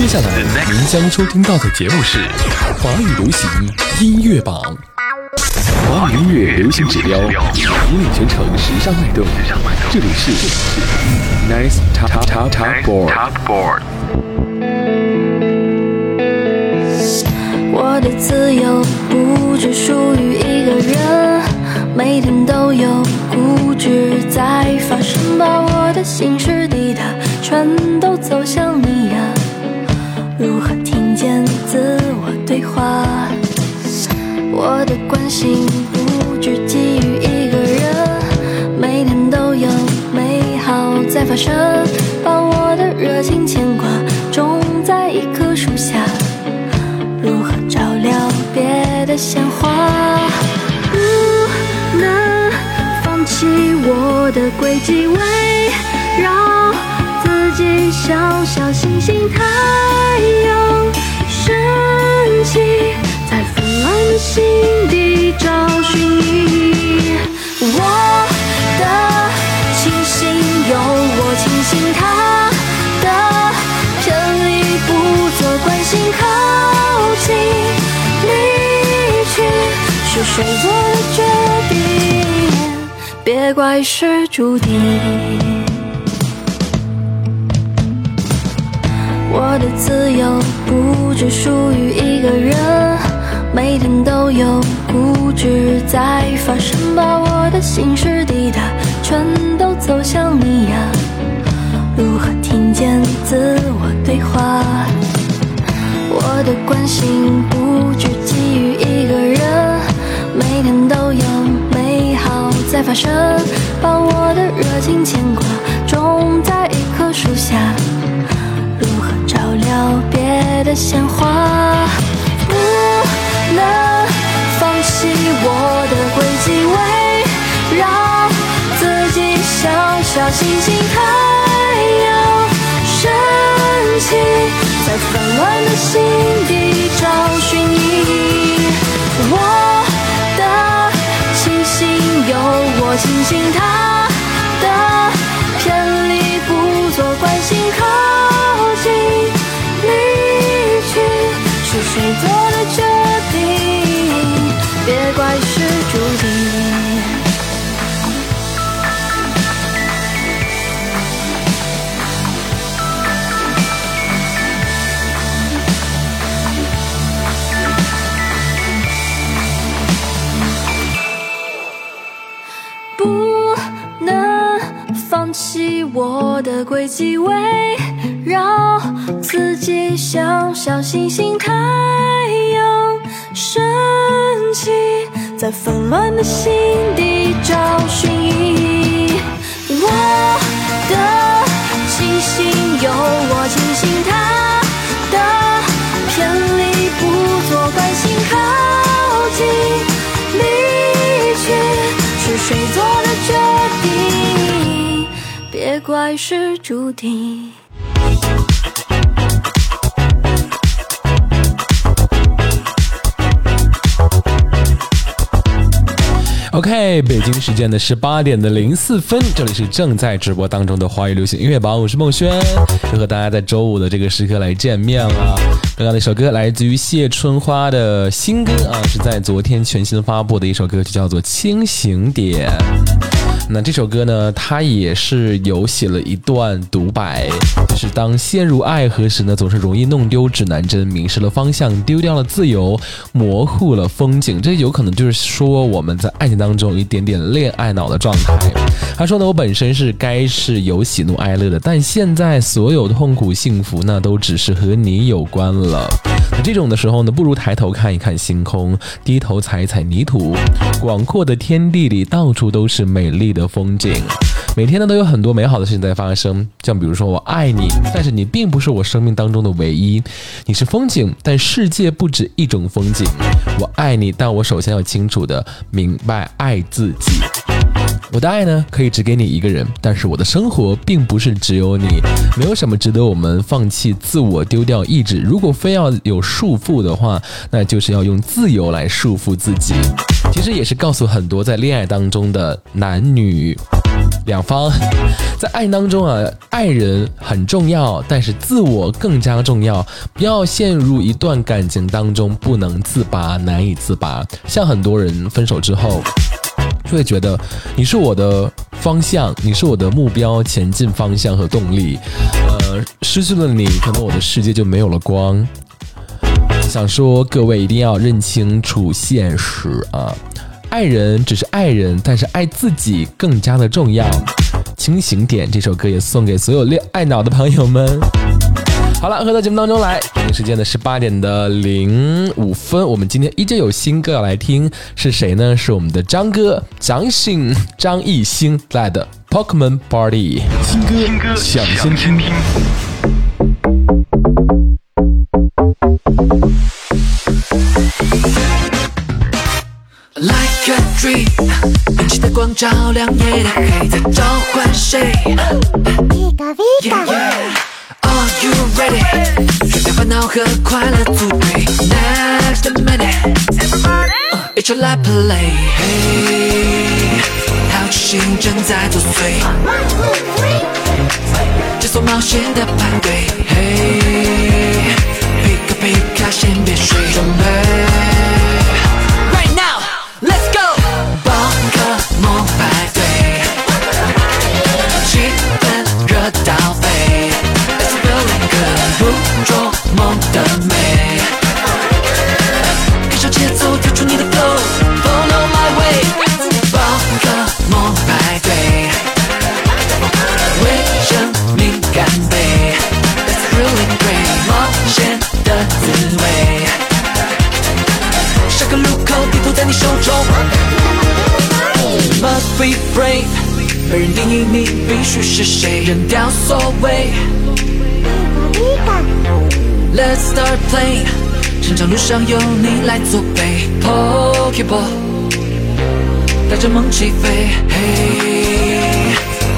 接下来您将收听到的节目是华语流行音乐榜。华语音乐流行指标引领全城时尚脉动。这里是 Nice Top Top Top Board。我的自由不只属于一个人，每天都有固执在发生，把我的心事滴答，全都走向你呀。如何听见自我对话？我的关心不只基于一个人，每天都有美好在发生，把我的热情牵挂种在一棵树下。如何照料别的鲜花？不能放弃我的轨迹，围绕小小星星。太阳升起，在纷乱的心底找寻你。我的清醒有我清醒，他的偏离不做关心。靠近离去，是谁做的决定？别怪是注定。我的自由不只属于一个人，每天都有固执在发生，把我的心事滴答，全都走向你呀。如何听见自我对话？我的关心不只基于一个人，每天都有美好在发生，把我的热情牵挂种在一棵树下。告别的鲜花？不能放弃我的轨迹，围绕自己小小星星。太阳升起，在纷乱的心底找寻你。我的清醒有我清醒，他谁做的决定？别怪是注定。不能放弃我的轨迹，围绕自己小小星星。太阳升起，在纷乱的心底找寻意义。我的清醒有我清醒，他的偏离不做关心。靠近离去，是谁做的决定？别怪是注定。OK，北京时间的十八点的零四分，这里是正在直播当中的华语流行音乐榜，我是孟轩，又和大家在周五的这个时刻来见面了。刚刚那首歌来自于谢春花的新歌啊，是在昨天全新发布的一首歌就，叫做《清醒点》。那这首歌呢，它也是有写了一段独白，就是当陷入爱河时呢，总是容易弄丢指南针，迷失了方向，丢掉了自由，模糊了风景。这有可能就是说我们在爱情当中有一点点恋爱脑的状态。他说呢，我本身是该是有喜怒哀乐的，但现在所有痛苦幸福呢，都只是和你有关了。这种的时候呢，不如抬头看一看星空，低头踩一踩泥土，广阔的天地里到处都是美丽的风景。每天呢都有很多美好的事情在发生，像比如说我爱你，但是你并不是我生命当中的唯一，你是风景，但世界不止一种风景。我爱你，但我首先要清楚的明白爱自己。我的爱呢，可以只给你一个人，但是我的生活并不是只有你，没有什么值得我们放弃自我、丢掉意志。如果非要有束缚的话，那就是要用自由来束缚自己。其实也是告诉很多在恋爱当中的男女。两方。在爱当中啊，爱人很重要，但是自我更加重要。不要陷入一段感情当中不能自拔，难以自拔。像很多人分手之后，就会觉得你是我的方向，你是我的目标，前进方向和动力。呃，失去了你，可能我的世界就没有了光。想说各位一定要认清楚现实啊！爱人只是爱人，但是爱自己更加的重要。清醒点，这首歌也送给所有恋爱脑的朋友们。好了，回到节目当中来，北京时间的十八点的零五分，我们今天依旧有新歌要来听，是谁呢？是我们的张哥张信张艺兴带来的《Pokemon Party》新歌，抢先听。Like a dream，燃起的光照亮夜的黑，在召唤谁？Are you ready？甩掉烦恼和快乐组队，Next minute，一起来 play。嘿，好奇心正在作祟，解锁冒险的派对。嘿，皮卡皮卡，先别睡，准备。的美，跟上节奏，跳出你的 flow，Follow my way。宝可梦派对，为生命干杯，Let's feeling great，冒险的滋味。下个路口，地图在你手中。Must be brave，被人定义你必须是谁，扔掉所谓。Let's start playing，成长路上有你来作陪。Pokeball，带着梦起飞，嘿，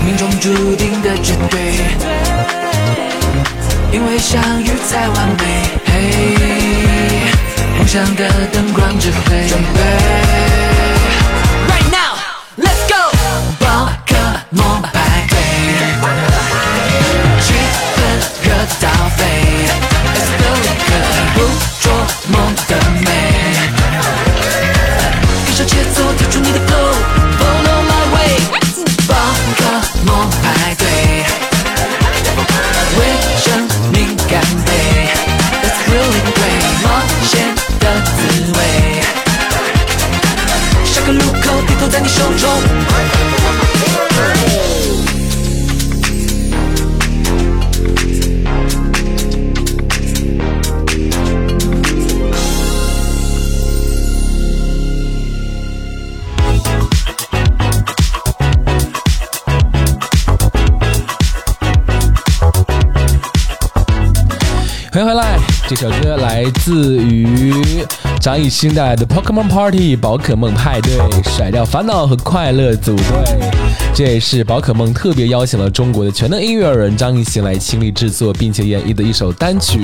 命中注定的绝对，因为相遇才完美，嘿。梦想的灯光指挥。准备，Right now, let's go！宝可梦张艺兴带来的《Pokemon Party》宝可梦派对，甩掉烦恼和快乐组队。这也是宝可梦特别邀请了中国的全能音乐人张艺兴来倾力制作并且演绎的一首单曲。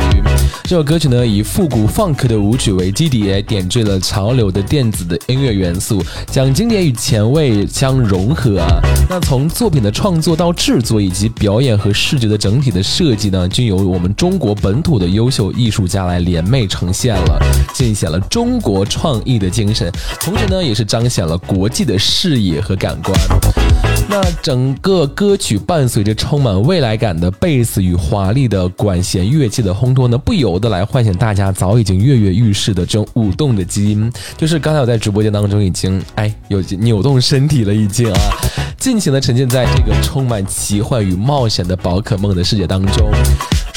这首歌曲呢，以复古 funk 的舞曲为基底，点缀了潮流的电子的音乐元素，将经典与前卫相融合啊。那从作品的创作到制作，以及表演和视觉的整体的设计呢，均由我们中国本土的优秀艺术家来联袂呈现了，尽显了中国创意的精神，同时呢，也是彰显了国际的视野和感官。那整个歌曲伴随着充满未来感的贝斯与华丽的管弦乐器的烘托呢，不由得来唤醒大家早已经跃跃欲试的这种舞动的基因。就是刚才我在直播间当中已经哎有扭动身体了，已经啊，尽情的沉浸在这个充满奇幻与冒险的宝可梦的世界当中。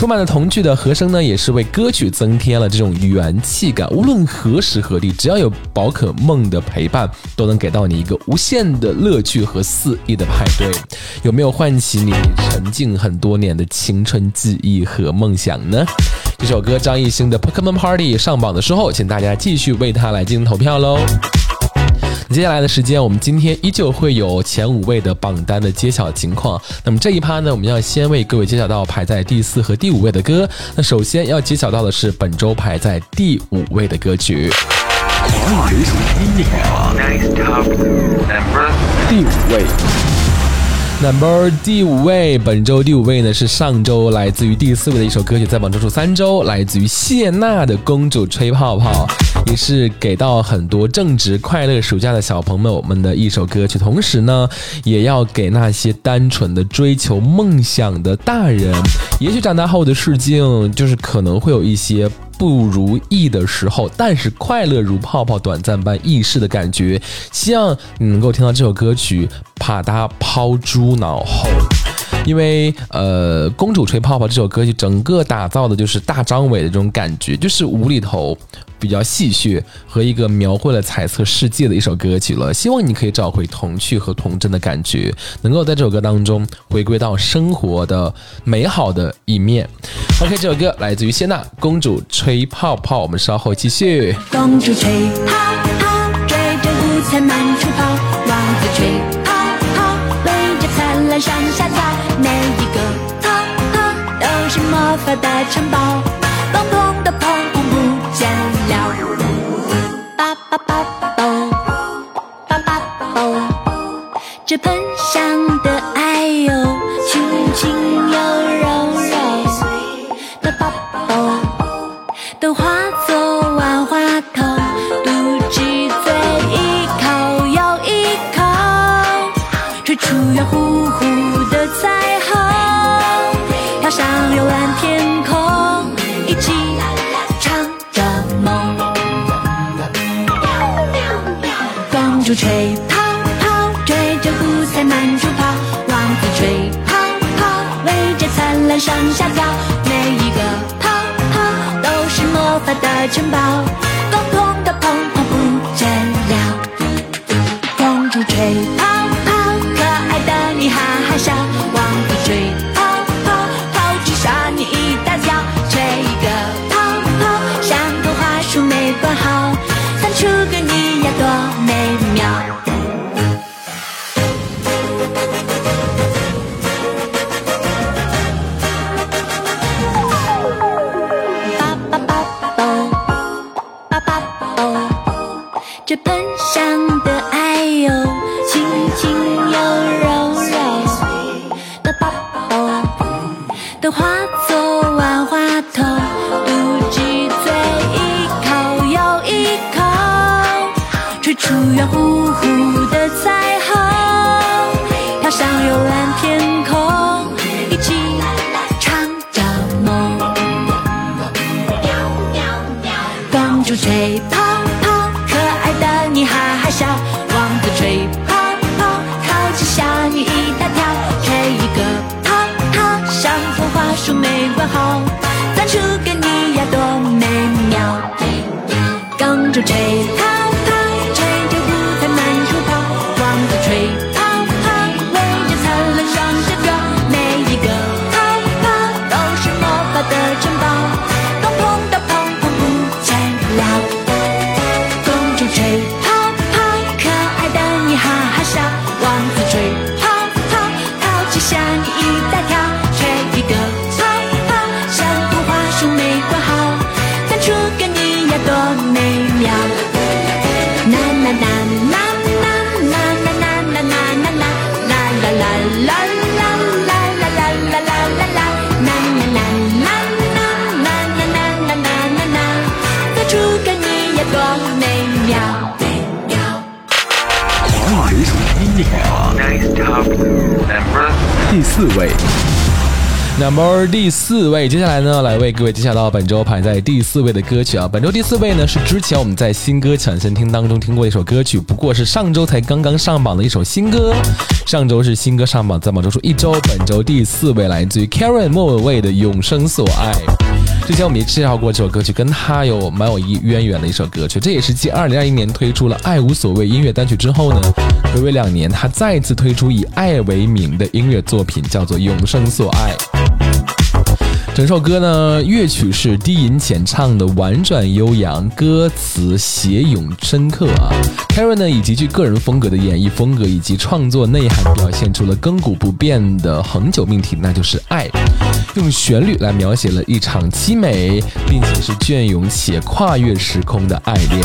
充满了童趣的和声呢，也是为歌曲增添了这种元气感。无论何时何地，只要有宝可梦的陪伴，都能给到你一个无限的乐趣和肆意的派对。有没有唤起你沉静很多年的青春记忆和梦想呢？这首歌张艺兴的《Pokemon Party》上榜的时候，请大家继续为他来进行投票喽。接下来的时间，我们今天依旧会有前五位的榜单的揭晓情况。那么这一趴呢，我们要先为各位揭晓到排在第四和第五位的歌。那首先要揭晓到的是本周排在第五位的歌曲。第五位，Number 第五位，本周第五位呢是上周来自于第四位的一首歌曲，在榜周数三周，来自于谢娜的《公主吹泡泡》，也是给到很多正值快乐暑假的小朋友们的一首歌曲。同时呢，也要给那些单纯的追求梦想的大人，也许长大后的世境就是可能会有一些。不如意的时候，但是快乐如泡泡，短暂般易逝的感觉。希望你能够听到这首歌曲，把它抛诸脑后。因为呃，公主吹泡泡这首歌曲，整个打造的就是大张伟的这种感觉，就是无厘头。比较戏谑和一个描绘了彩色世界的一首歌曲了，希望你可以找回童趣和童真的感觉，能够在这首歌当中回归到生活的美好的一面。OK，这首歌来自于谢娜《公主吹泡泡》，我们稍后继续。公主吹泡泡，追着五彩满处跑；王子吹泡泡，围着灿烂上下跳。每一个泡泡都是魔法的城堡，砰砰的砰。这喷香的爱哟，轻轻又柔柔。叭叭嘣，都化作万花筒，不知嘴一口又一口，吹出圆乎乎的彩虹，飘向幽蓝天空，一起。吹泡泡，城堡，，Number 第四位，接下来呢，来为各位介绍到本周排在第四位的歌曲啊。本周第四位呢，是之前我们在新歌抢先听当中听过的一首歌曲，不过是上周才刚刚上榜的一首新歌。上周是新歌上榜，在榜周数一周，本周第四位来自于 Karen 莫文蔚的《永生所爱》。之前我们也介绍过这首歌曲，跟他有蛮有一渊源的一首歌曲。这也是继二零二一年推出了《爱无所谓》音乐单曲之后呢，回违两年，他再次推出以爱为名的音乐作品，叫做《永生所爱》。整首歌呢，乐曲是低吟浅唱的婉转悠扬，歌词写咏深刻啊。Karen 呢以极具个人风格的演绎风格以及创作内涵，表现出了亘古不变的恒久命题，那就是爱。用旋律来描写了一场凄美并且是隽永且跨越时空的爱恋。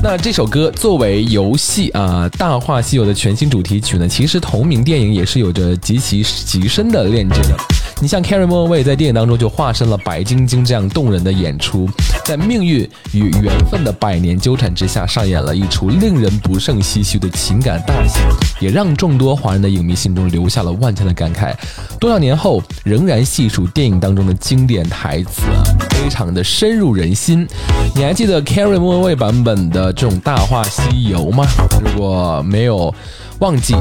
那这首歌作为游戏啊《大话西游》的全新主题曲呢，其实同名电影也是有着极其极深的链接的。你像 Carrie m o w a y 在电影当中就化身了白晶晶这样动人的演出，在命运与缘分的百年纠缠之下，上演了一出令人不胜唏嘘的情感大戏，也让众多华人的影迷心中留下了万千的感慨。多少年后，仍然细数电影当中的经典台词，啊非常的深入人心。你还记得 Carrie m o w a y 版本的这种《大话西游》吗？如果没有忘记。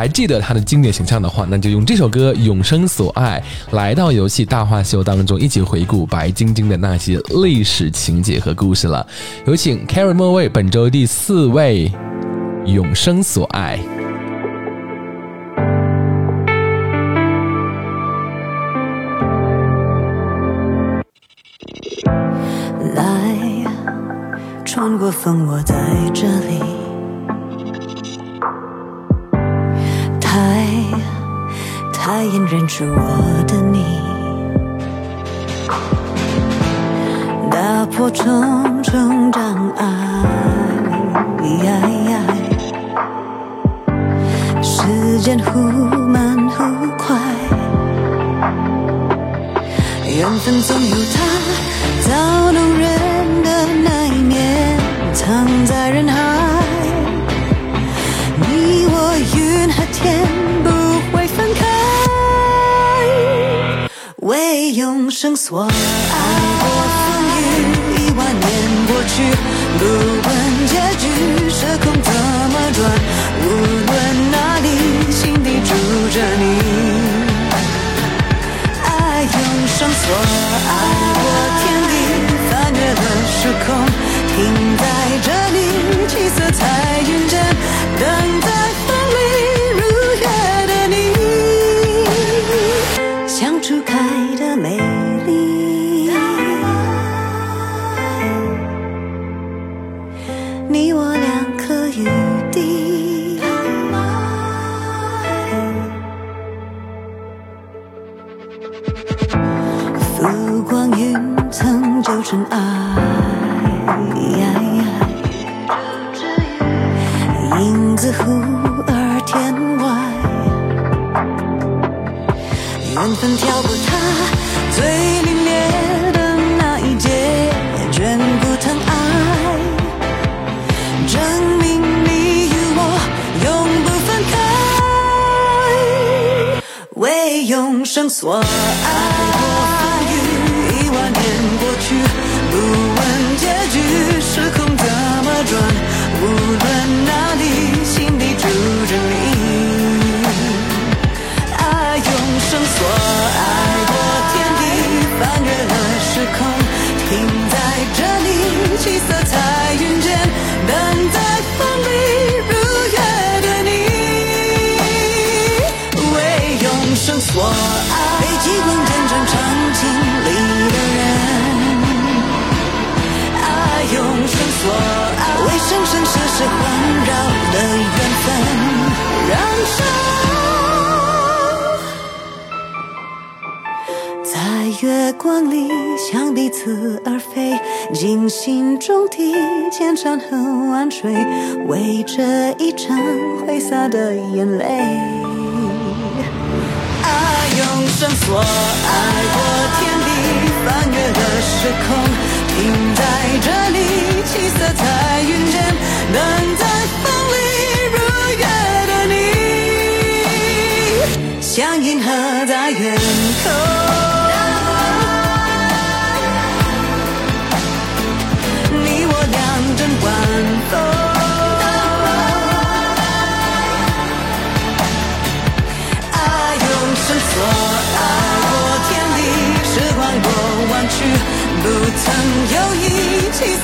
还记得他的经典形象的话，那就用这首歌《永生所爱》来到游戏《大话西游》当中，一起回顾白晶晶的那些历史情节和故事了。有请 Carrie 莫位本周第四位《永生所爱》。来，穿过风，我在这里。海太阳认出我的你，打破重重障碍。时间忽慢忽快，缘分总有它造弄人的那一面，藏在人海。你我天不会分开，为。永生所爱过风雨，一万年过去，不问结局，时空怎么转，无论哪里，心底住着你。爱永生所爱过天地，翻越了时空，一场挥洒的眼泪。爱用绳索爱过天地，翻越了时空，停在这里，七色彩云间。等在风里如约的你，像银河在远空。曾犹疑，七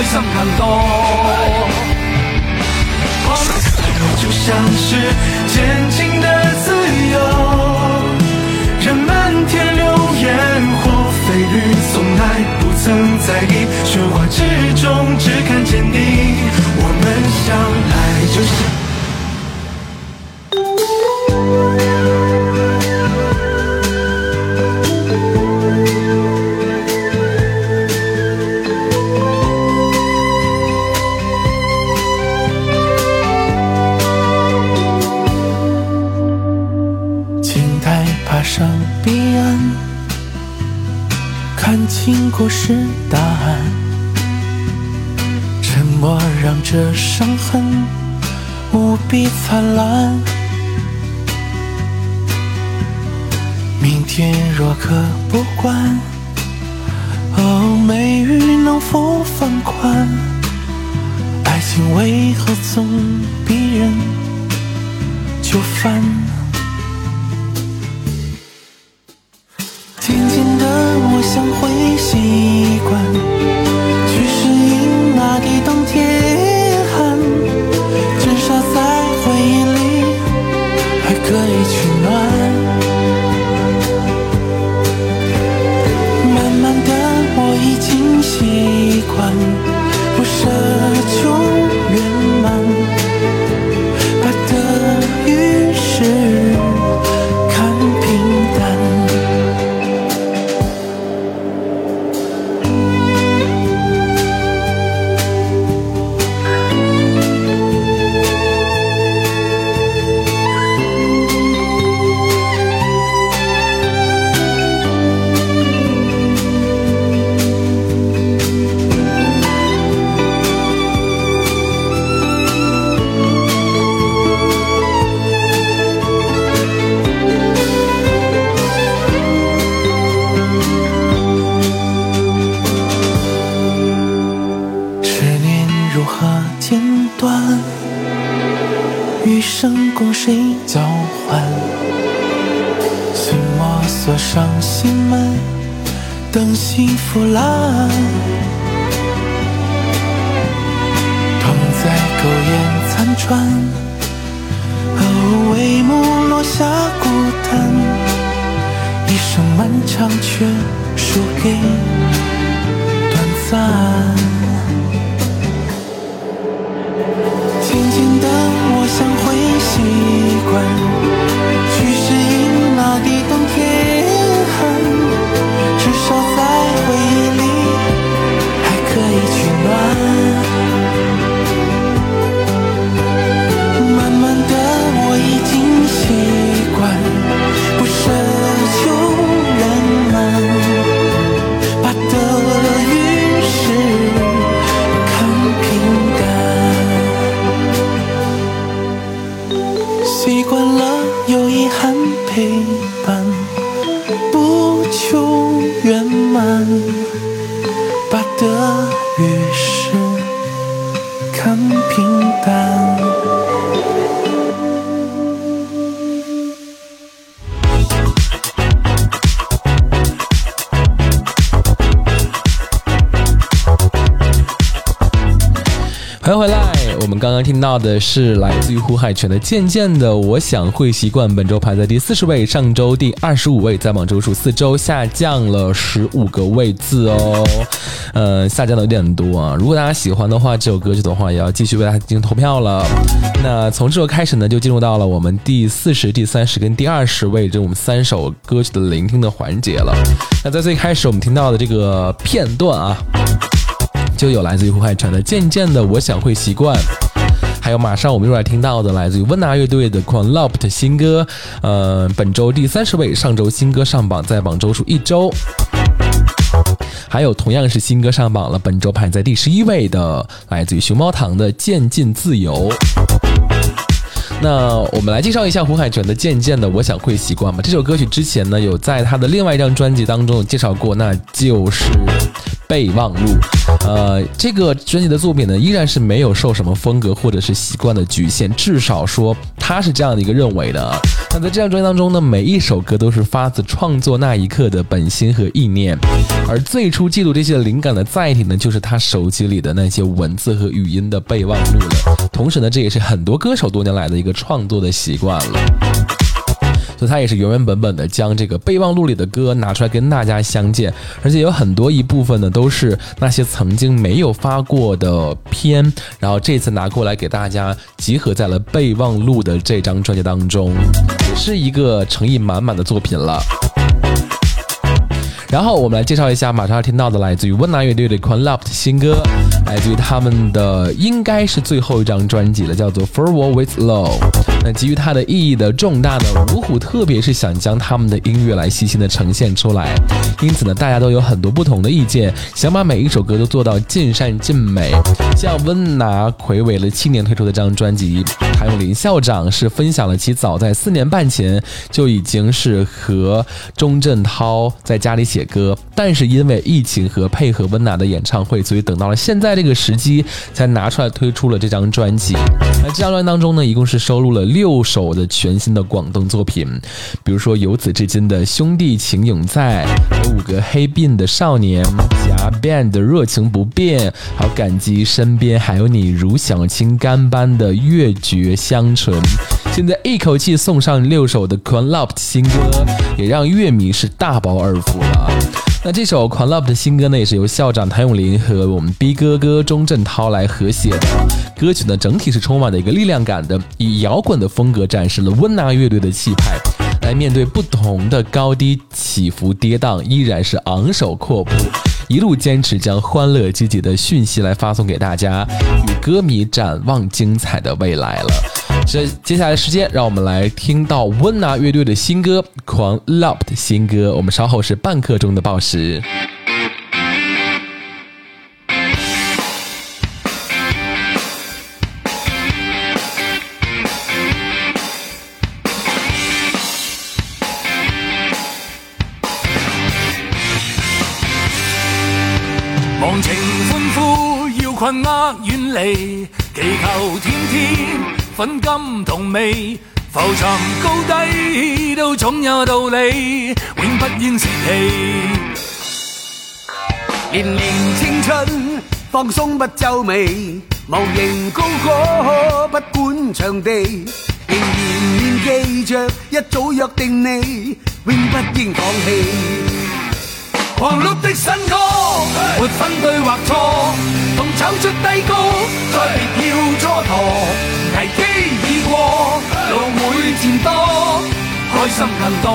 开心更多。就像是渐近的自由，任漫天流言或蜚语，从来不曾在意，喧哗之中只看见你。我们相 ti. 是来自于胡海泉的《渐渐的我想会习惯》，本周排在第四十位，上周第二十五位，在榜周数四周下降了十五个位次哦，呃，下降的有点多啊。如果大家喜欢的话，这首歌曲的话，也要继续为大家进行投票了。那从这首开始呢，就进入到了我们第四十、第三十跟第二十位这我们三首歌曲的聆听的环节了。那在最开始我们听到的这个片段啊。就有来自于胡海泉的《渐渐的我想会习惯》，还有马上我们又来听到的来自于温拿乐队的《狂 Love》的新歌，呃，本周第三十位，上周新歌上榜，在榜周数一周。还有同样是新歌上榜了，本周排在第十一位的，来自于熊猫堂的《渐进自由》。那我们来介绍一下胡海泉的《渐渐的我想会习惯》吧。这首歌曲之前呢有在他的另外一张专辑当中有介绍过，那就是《备忘录》。呃，这个专辑的作品呢依然是没有受什么风格或者是习惯的局限，至少说他是这样的一个认为的啊。那在这张专辑当中呢，每一首歌都是发自创作那一刻的本心和意念，而最初记录这些灵感的载体呢，就是他手机里的那些文字和语音的备忘录了。同时呢，这也是很多歌手多年来的一个创作的习惯了。所以他也是原原本本的将这个备忘录里的歌拿出来跟大家相见，而且有很多一部分呢都是那些曾经没有发过的片，然后这次拿过来给大家集合在了备忘录的这张专辑当中，也是一个诚意满满的作品了。然后我们来介绍一下马上要听到的来自于温拿乐队的《Quan Love》的新歌，来自于他们的应该是最后一张专辑了，叫做《For War with Love》。那基于它的意义的重大呢，五虎特别是想将他们的音乐来细心的呈现出来，因此呢，大家都有很多不同的意见，想把每一首歌都做到尽善尽美。像温拿魁违了七年推出的这张专辑，谭咏麟校长是分享了其早在四年半前就已经是和钟镇涛在家里写歌，但是因为疫情和配合温拿的演唱会，所以等到了现在这个时机才拿出来推出了这张专辑。那这张专辑当中呢，一共是收录了六首的全新的广东作品，比如说由此至今的兄弟情永在，还有五个黑鬓的少年，夹 band 的热情不变，还有感激身边还有你如小青干般的月绝香醇。现在一口气送上六首的《Quan Love》新歌，也让乐迷是大饱耳福了。那这首《狂 Love》的新歌呢，也是由校长谭咏麟和我们 B 哥哥钟镇涛来合写的。歌曲呢，整体是充满了一个力量感的，以摇滚的风格展示了温拿乐队的气派。来面对不同的高低起伏跌宕，依然是昂首阔步，一路坚持将欢乐积极的讯息来发送给大家，与歌迷展望精彩的未来了。这接下来时间，让我们来听到温拿乐队的新歌《狂 Love》的新歌。我们稍后是半刻钟的报时。忘情欢呼，要困厄远离，祈求天天粉金同味，浮沉高低都总有道理，永不應泄氣。年年青春，放鬆不皺眉，无形高歌不管场地，仍然念記着一早約定你，永不應放弃。狂碌的新歌，沒分對或錯，同走出低谷，再别要蹉跎。危機已過，路會漸多，開心更多。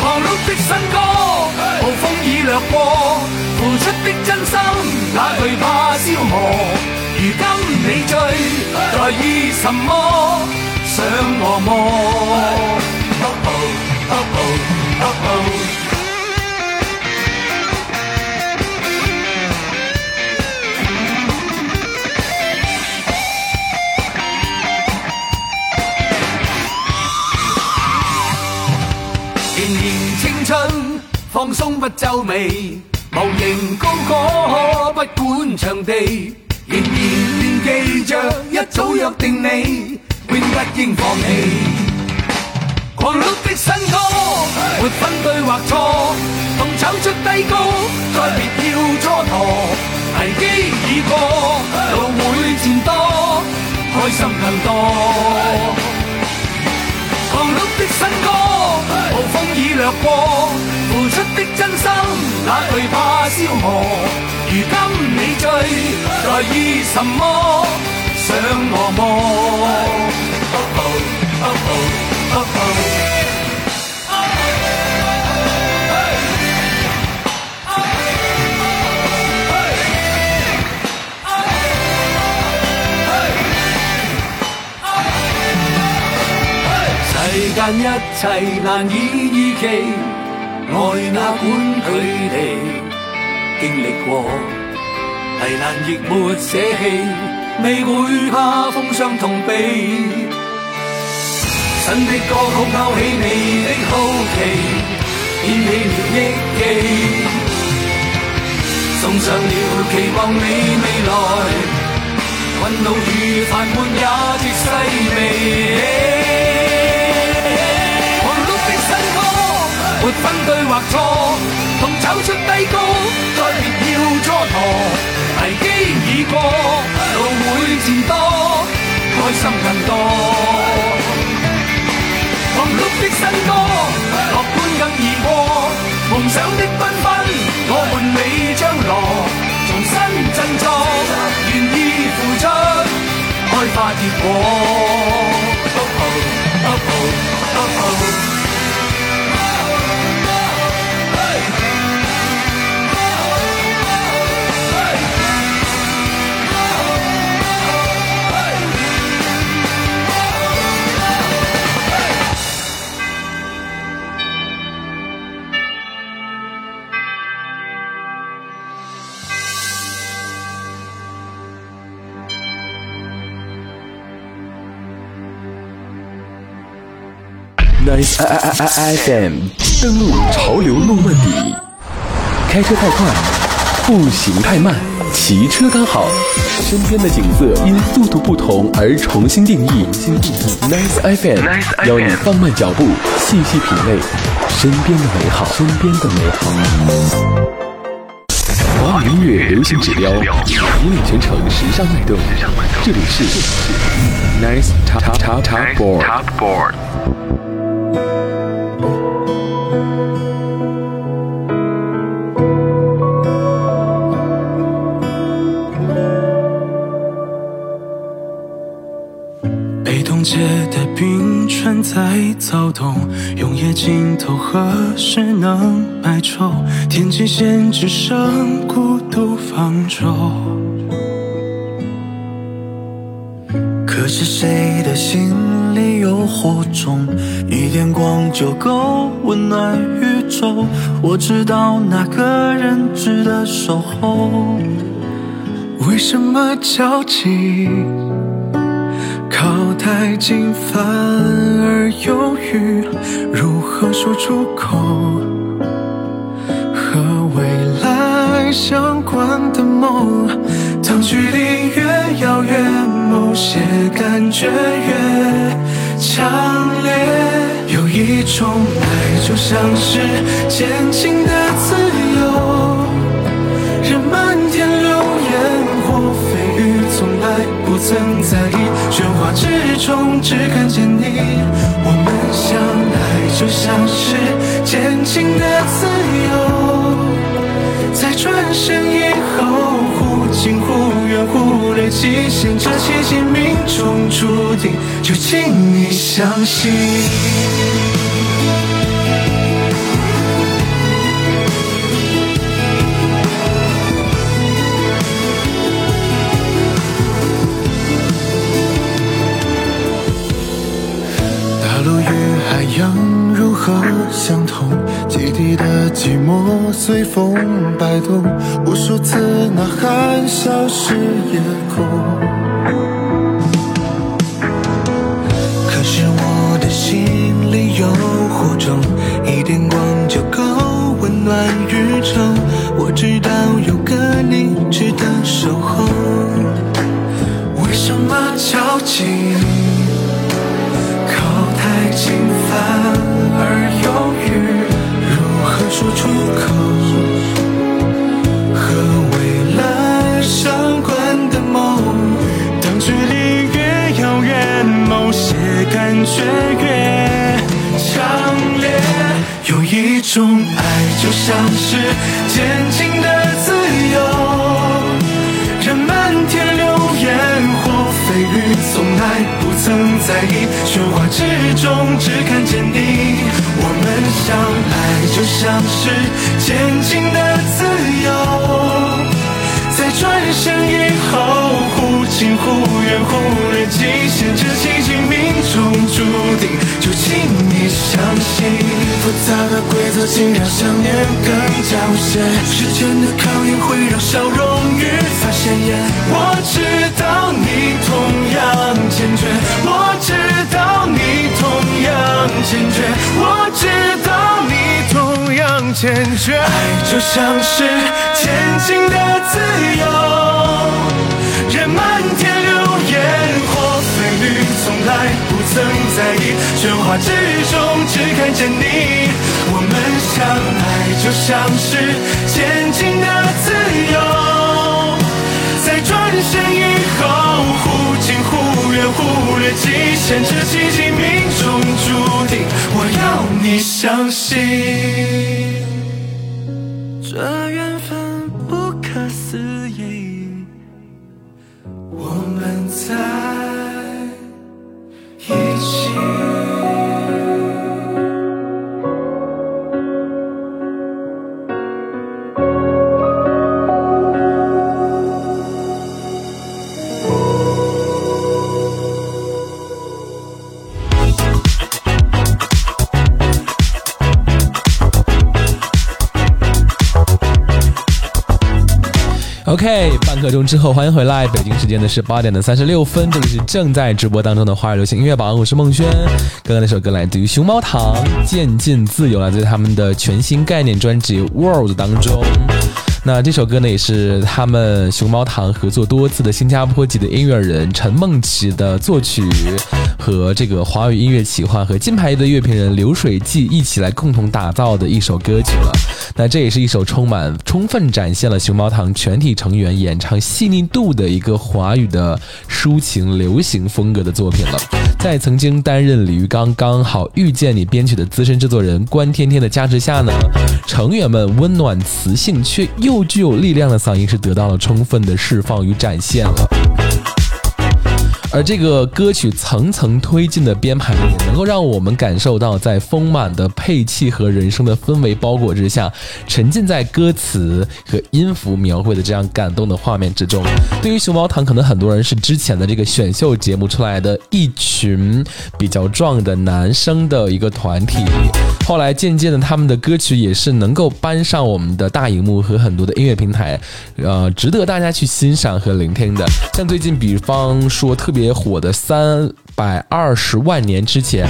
狂碌的新歌，暴風已掠過，付出的真心，哪惧怕消磨？如今你醉，在意什麼？想我麼？放鬆不皺眉，無形高歌不管场地，仍然念記着一早約定你，永不應放棄。狂碌的新歌，沒分對或錯，同走出低谷，再別要蹉跎。危機已過，路會漸多，開心更多。狂碌的新歌，暴风已掠过，付出的真心，哪惧怕消磨？如今你醉，在意什么？想我么？間一切難以預期，愛哪管距離，經歷過，危難亦沒捨棄，未會怕風霜痛悲。新的歌曲勾起你的好奇，掀起了憶記，送上了期望你未來，困惱與煩悶也極細微。分對或錯，同走出低谷，再别要蹉跎。危機已過，路會漸多，開心更多。忙碌的新歌，樂觀更易過，夢想的繽紛，我伴你將來重新振作，願意付出，開花結果。Oh, oh oh, oh oh.，Nice I I I I FM，登录潮流诺曼底，开车太快，步行太慢，骑车刚好，身边的景色因速度不同而重新定义。Nice FM，邀你放慢脚步，细细品味身边的美好，身边的美好。华语音乐流行指标，引领全城时尚脉动。这里是 Nice Top Top Top Board。冰川在躁动，永夜尽头何时能白昼？天际线只剩孤独方舟。可是谁的心里有火种？一点光就够温暖宇宙。我知道那个人值得守候。为什么交集靠太近反而犹豫？如何说出口？和未来相关的梦，当距离越遥远，某些感觉越强烈。有一种爱，就像是渐进的自由。任漫天流言或蜚语，从来不曾在意。花之中，只看见你。我们相爱，就像是渐进的自由，在转身以后，忽近忽远，忽略极限，这奇迹命中注定，就请你相信。将如何相通？基地的寂寞随风摆动，无数次呐喊消失夜空。可是我的心里有火种，一点光就够温暖宇宙。我知道有个你值得守候。为什么交集靠太近反而犹豫？如何说出口？和未来相关的梦，当距离越遥远，某些感觉越强烈。有一种爱，就像是渐进的雨，从来不曾在意。喧哗之中，只看见你。我们相爱，就像是前进的自由，在转身以后，忽近忽远，忽略极限，这奇迹命中注定，就请你相信。复杂的规则竟让想念更加无限，时间的考验会让笑容愈发鲜艳。我知道你同样坚决，我知道你同样坚决，我知道你同样坚决。爱就像是前进的自由，任漫天流烟或飞绿，从来不曾在意喧哗之中，只看见你。我们相爱就像是前进的自由，在转身以后，忽近忽远，忽略极限，这奇迹命中注定。我要你相信，这缘分不可思议，我们在钟之后欢迎回来，北京时间的是八点的三十六分，这里是正在直播当中的花儿流行音乐榜，我是孟轩。刚刚那首歌来自于熊猫糖，《渐进自由》，来自他们的全新概念专辑《World》当中。那这首歌呢，也是他们熊猫糖合作多次的新加坡籍的音乐人陈梦琪的作曲，和这个华语音乐企划和金牌的乐评人流水记一起来共同打造的一首歌曲了。那这也是一首充满充分展现了熊猫糖全体成员演唱细腻度的一个华语的抒情流行风格的作品了。在曾经担任李玉刚刚好遇见你编曲的资深制作人关天天的加持下呢，成员们温暖磁性却又具有力量的嗓音是得到了充分的释放与展现了。而这个歌曲层层推进的编排，能够让我们感受到，在丰满的配器和人声的氛围包裹之下，沉浸在歌词和音符描绘的这样感动的画面之中。对于熊猫糖，可能很多人是之前的这个选秀节目出来的一群比较壮的男生的一个团体，后来渐渐的，他们的歌曲也是能够搬上我们的大荧幕和很多的音乐平台，呃，值得大家去欣赏和聆听的。像最近，比方说特别。别火的三百二十万年之前，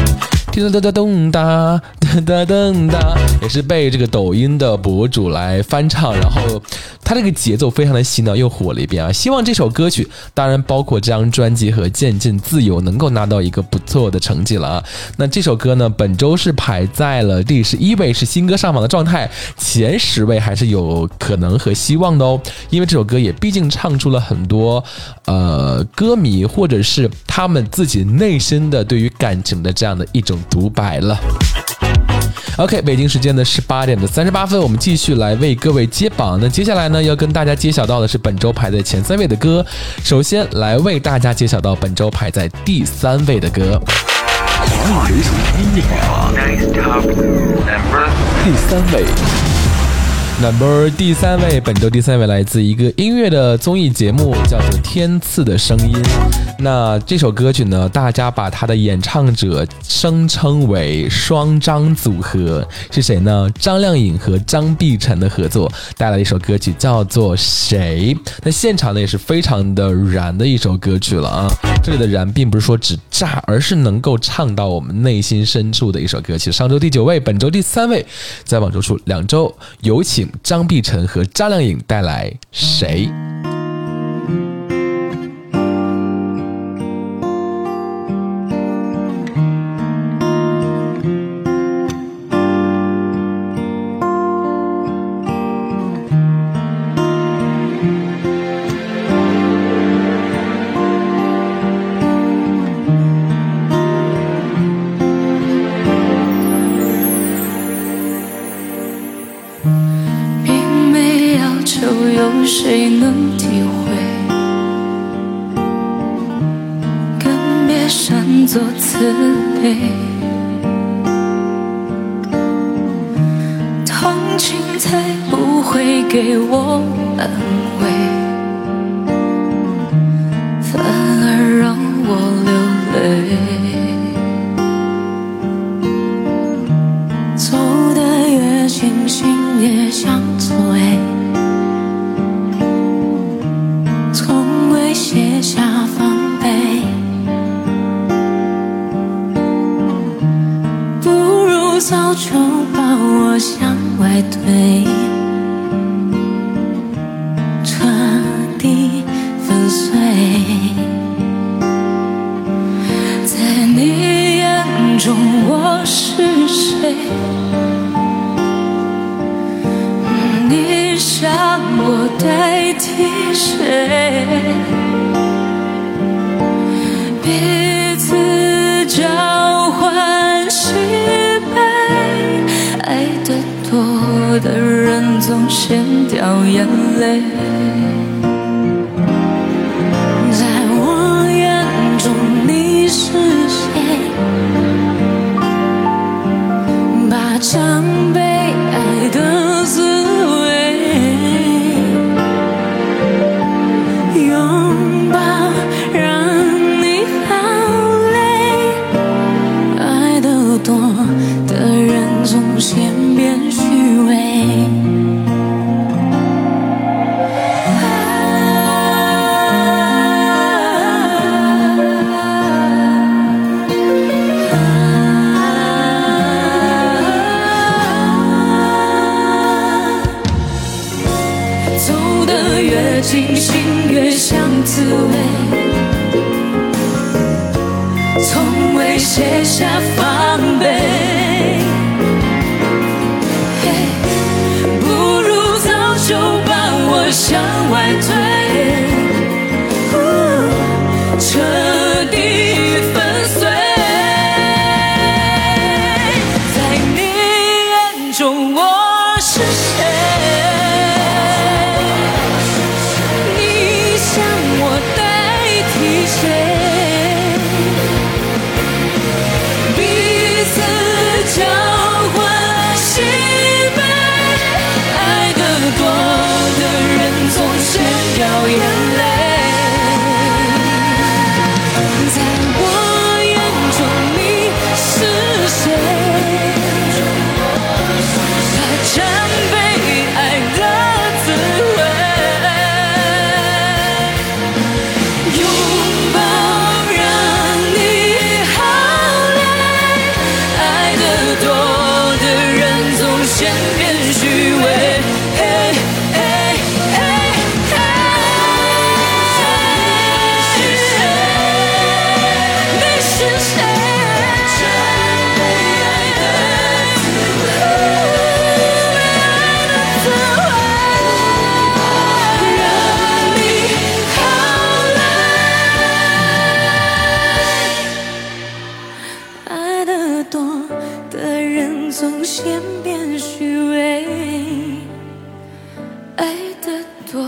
叮咚哒哒咚哒哒哒咚哒，也是被这个抖音的博主来翻唱，然后他这个节奏非常的洗脑，又火了一遍啊！希望这首歌曲，当然包括这张专辑和《渐进自由》，能够拿到一个不错的成绩了啊！那这首歌呢，本周是排在了第十一位，是新歌上榜的状态，前十位还是有可能和希望的哦，因为这首歌也毕竟唱出了很多，呃，歌迷或者是他们自己内心的对于感情的这样的一种。独白了。OK，北京时间的十八点的三十八分，我们继续来为各位揭榜。那接下来呢，要跟大家揭晓到的是本周排在前三位的歌。首先来为大家揭晓到本周排在第三位的歌。华语流行音乐榜第三位。Number 第三位，本周第三位来自一个音乐的综艺节目，叫做《天赐的声音》。那这首歌曲呢，大家把它的演唱者声称为双张组合，是谁呢？张靓颖和张碧晨的合作带来一首歌曲，叫做《谁》。那现场呢也是非常的燃的一首歌曲了啊！这里的燃并不是说只炸，而是能够唱到我们内心深处的一首歌曲。上周第九位，本周第三位，在往周处两周，有请。张碧晨和张靓颖带来《谁》。并没要求有谁能体会，更别擅作慈悲。同情才不会给我安慰，反而让我流从先变虚伪，爱得多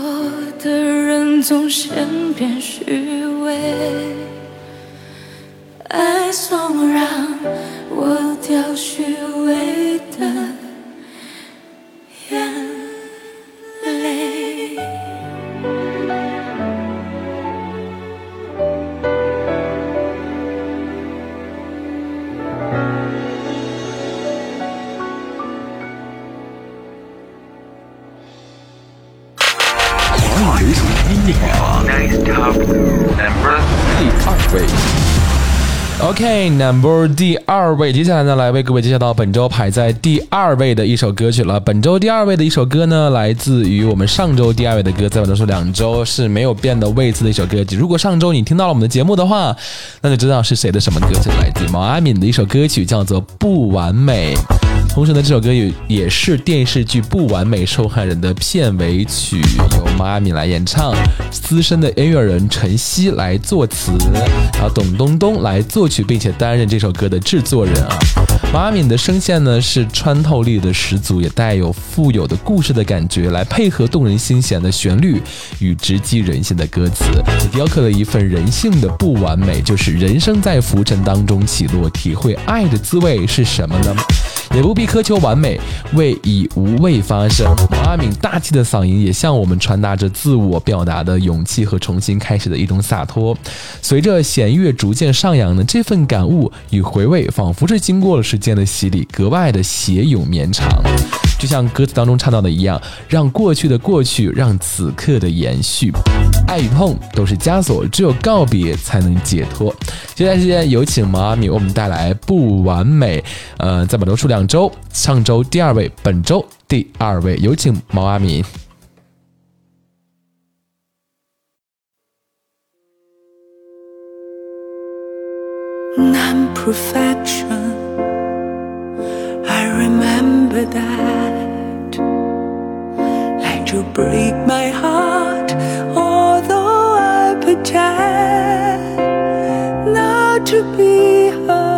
的人总先变虚伪。爱总让我掉虚伪的 number、第二位，接下来呢，来为各位介绍到本周排在第二位的一首歌曲了。本周第二位的一首歌呢，来自于我们上周第二位的歌，在本周说两周是没有变的位置的一首歌曲。如果上周你听到了我们的节目的话，那就知道是谁的什么歌曲，来自毛阿敏的一首歌曲，叫做《不完美》。同时呢，这首歌也也是电视剧《不完美受害人》的片尾曲，由毛阿敏来演唱，资深的音乐人陈曦来作词，然后董冬冬来作曲，并且担任这首歌的制作人啊。毛阿敏的声线呢是穿透力的十足，也带有富有的故事的感觉，来配合动人心弦的旋律与直击人心的歌词，雕刻了一份人性的不完美，就是人生在浮沉当中起落，体会爱的滋味是什么呢？也不必苛求完美，为以无畏发声。毛阿敏大气的嗓音也向我们传达着自我表达的勇气和重新开始的一种洒脱。随着弦乐逐渐上扬呢，这份感悟与回味，仿佛是经过了时间的洗礼，格外的写咏绵长。就像歌词当中唱到的一样，让过去的过去，让此刻的延续。爱与痛都是枷锁，只有告别才能解脱。接下来时间有请毛阿敏为我们带来《不完美》。呃，在本周数两周，上周第二位，本周第二位，有请毛阿敏。non-perfection. That. Like you break my heart, although I pretend not to be her.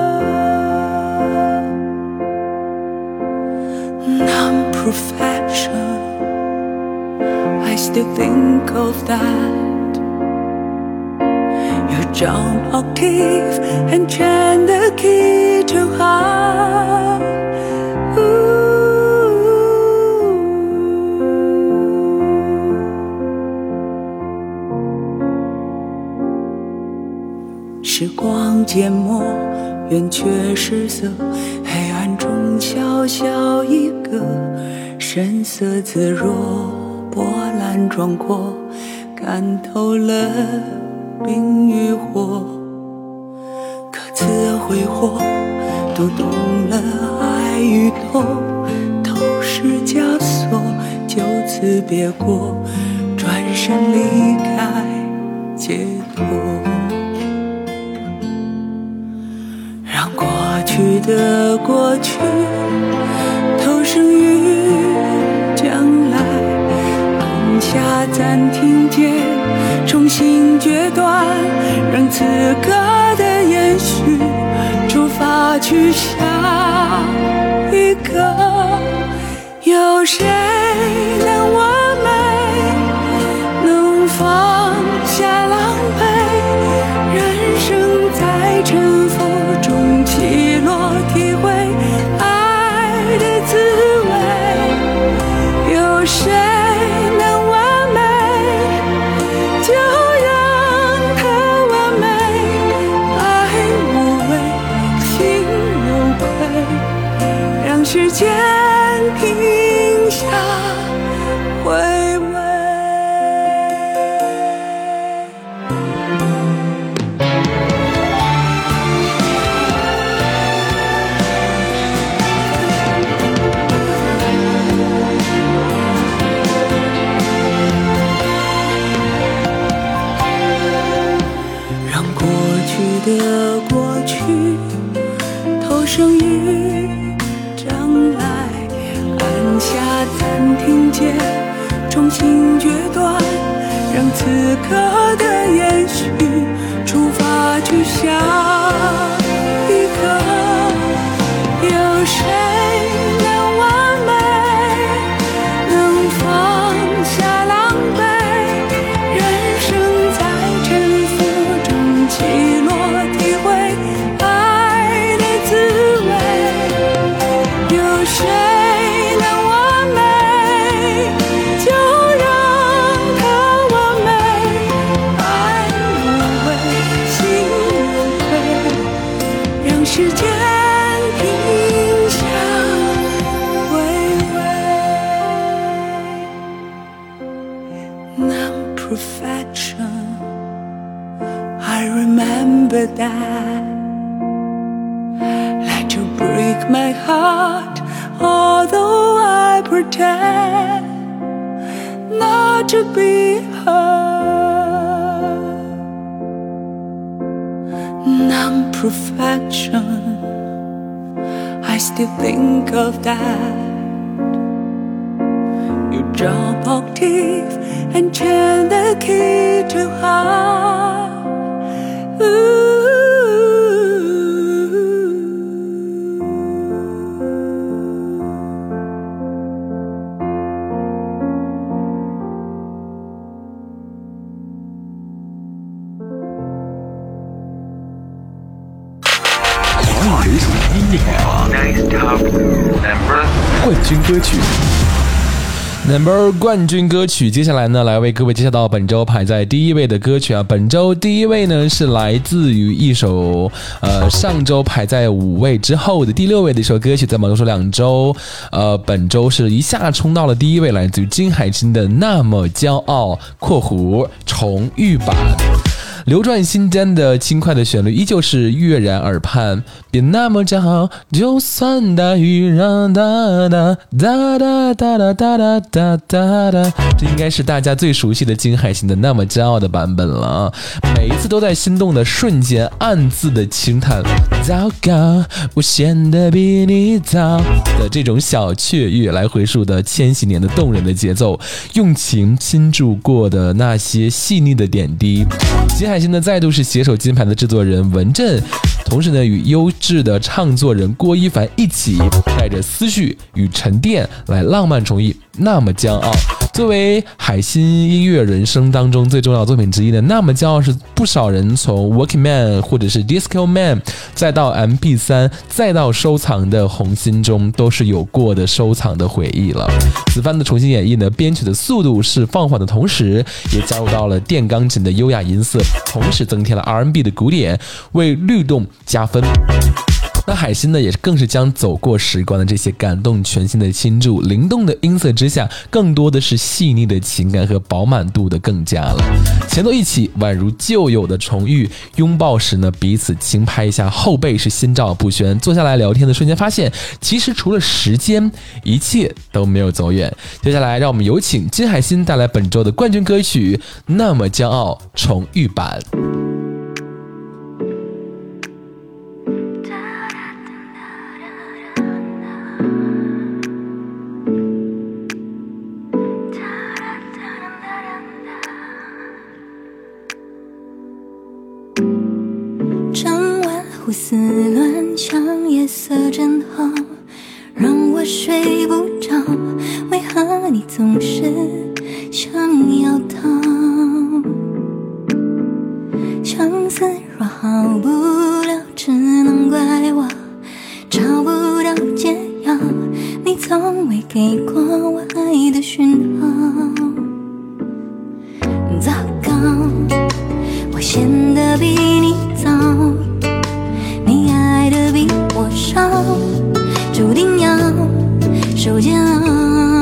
Non-perfection. I still think of that. You jump octave and chant the key to high. 时光缄默，圆缺失色，黑暗中小小一个，神色自若，波澜壮阔，看透了。冰与火，各自挥霍，读懂了爱与痛，都是枷锁，就此别过，转身离开，解脱。过去的过去，投生于将来，按下暂停键。重新决断，让此刻的延续出发去下一个。有谁此，non-perfection。I remember that. Like to break my heart, although I pretend not to be her. Non-perfection. I still think of that. You jump octave and chant the key too high. Ooh. 华语流行音乐榜冠军歌曲，Number 冠军歌曲，接下来呢，来为各位介绍到本周排在第一位的歌曲啊。本周第一位呢是来自于一首呃上周排在五位之后的第六位的一首歌曲，在网络说两周，呃本周是一下冲到了第一位，来自于金海心的《那么骄傲》（括弧重遇版）。流转心间的轻快的旋律依旧是跃然耳畔，别那么骄傲，就算大雨让哒哒哒哒哒哒哒哒哒哒，这应该是大家最熟悉的金海心的那么骄傲的版本了。每一次都在心动的瞬间暗自的轻叹，糟糕，我显得比你早的这种小雀跃来回溯的千禧年的动人的节奏，用情倾注过的那些细腻的点滴。金海耐心的，再度是携手金牌的制作人文振，同时呢，与优质的唱作人郭一凡一起，带着思绪与沉淀来浪漫重绎。那么骄傲，作为海心音乐人生当中最重要作品之一的《那么骄傲》，是不少人从 Working Man 或者是 Disco Man，再到 MP 三，再到收藏的红心中，都是有过的收藏的回忆了。此番的重新演绎呢，编曲的速度是放缓的同时，也加入到了电钢琴的优雅音色，同时增添了 R&B 的鼓点，为律动加分。那海心呢，也是更是将走过时光的这些感动全新的倾注，灵动的音色之下，更多的是细腻的情感和饱满度的更加了。前奏一起，宛如旧友的重遇，拥抱时呢，彼此轻拍一下后背，是心照不宣。坐下来聊天的瞬间，发现其实除了时间，一切都没有走远。接下来，让我们有请金海心带来本周的冠军歌曲《那么骄傲》重遇版。胡思乱想，夜色真好，让我睡不着。为何你总是想要逃？相思若好不了，只能怪我找不到解药。你从未给过我爱的讯号。糟糕。我显得比你早，你注定要受煎熬。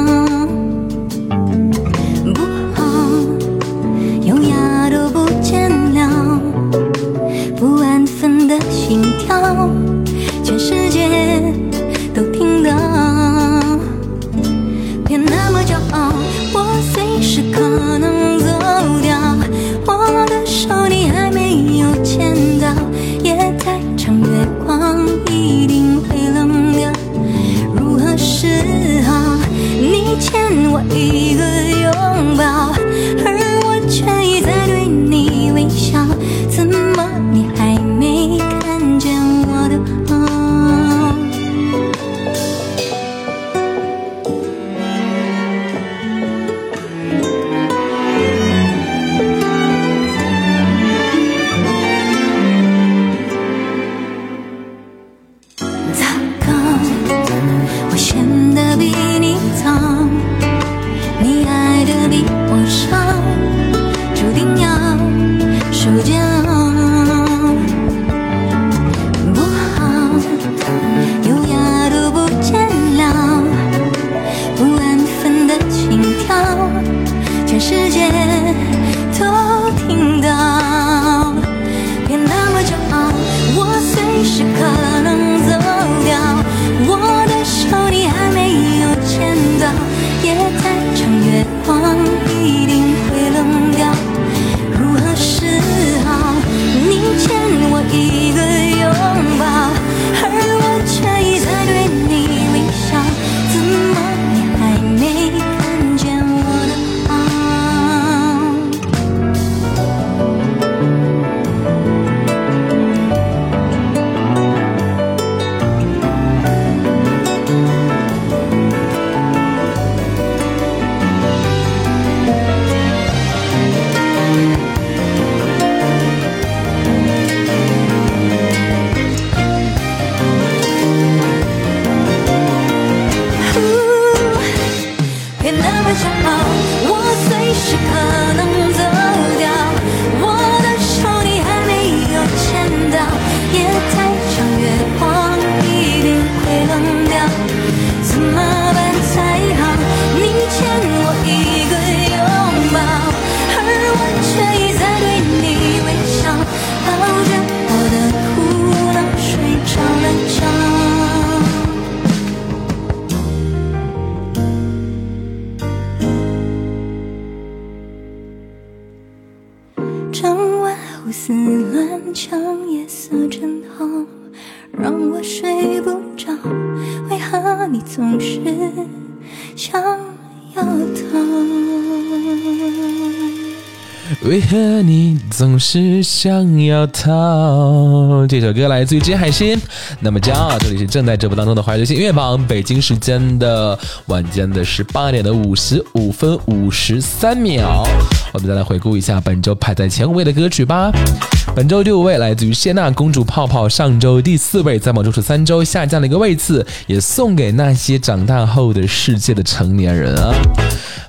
是想要逃？这首歌来自于金海心。那么骄傲，这里是正在直播当中的怀旧音乐榜，北京时间的晚间的十八点的五十五分五十三秒。我们再来回顾一下本周排在前五位的歌曲吧。本周第五位来自于谢娜公主泡泡，上周第四位，在榜中数三周下降了一个位次，也送给那些长大后的世界的成年人啊。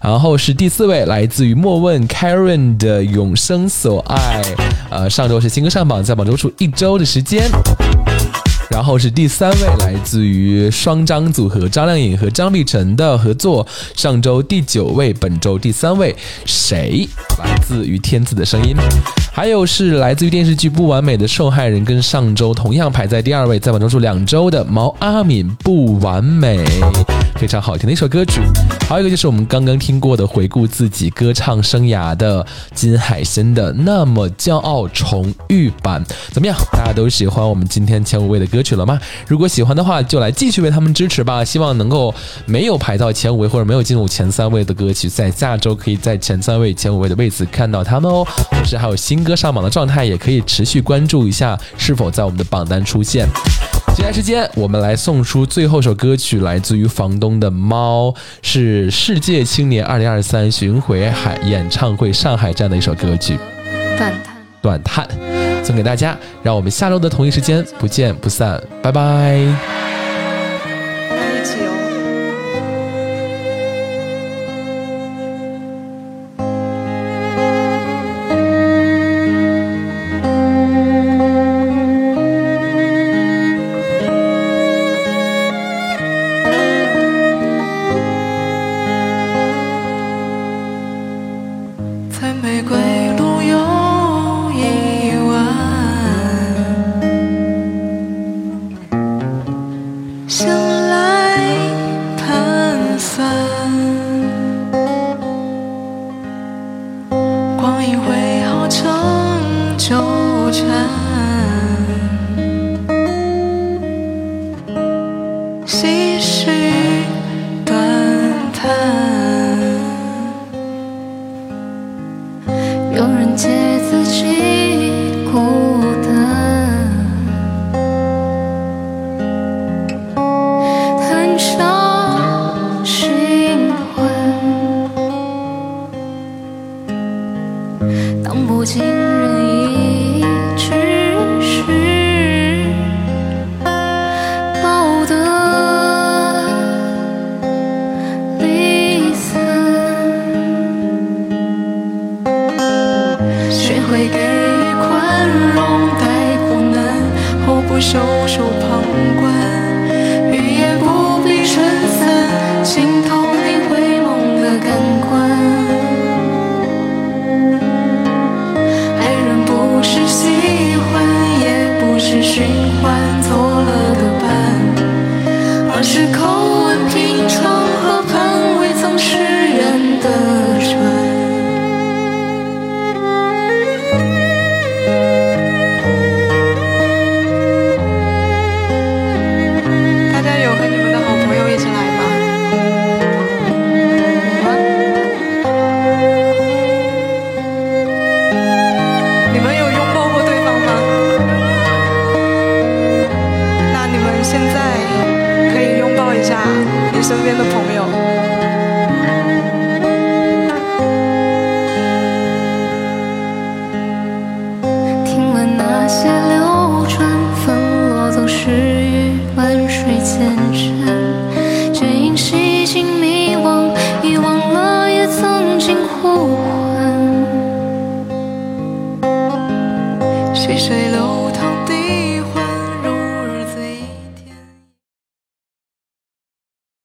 然后是第四位，来自于莫问 Karen 的《永生所爱》，呃，上周是新歌上榜，在榜中数一周的时间。然后是第三位，来自于双张组合张靓颖和张碧晨的合作，上周第九位，本周第三位，谁？来自于天赐的声音。还有是来自于电视剧《不完美的受害人》，跟上周同样排在第二位，在榜中数两周的毛阿敏《不完美》，非常好听的一首歌曲。还有一个就是我们刚刚听过的回顾自己歌唱生涯的金海心的《那么骄傲》重遇版，怎么样？大家都喜欢我们今天前五位的歌曲了吗？如果喜欢的话，就来继续为他们支持吧。希望能够没有排到前五位或者没有进入前三位的歌曲，在下周可以在前三位、前五位的位置看到他们哦。同时还有新歌上榜的状态，也可以持续关注一下是否在我们的榜单出现。接下来时间，我们来送出最后一首歌曲，来自于房东的猫，是世界青年二零二三巡回海演唱会上海站的一首歌曲。短叹。短叹，送给大家。让我们下周的同一时间不见不散，拜拜。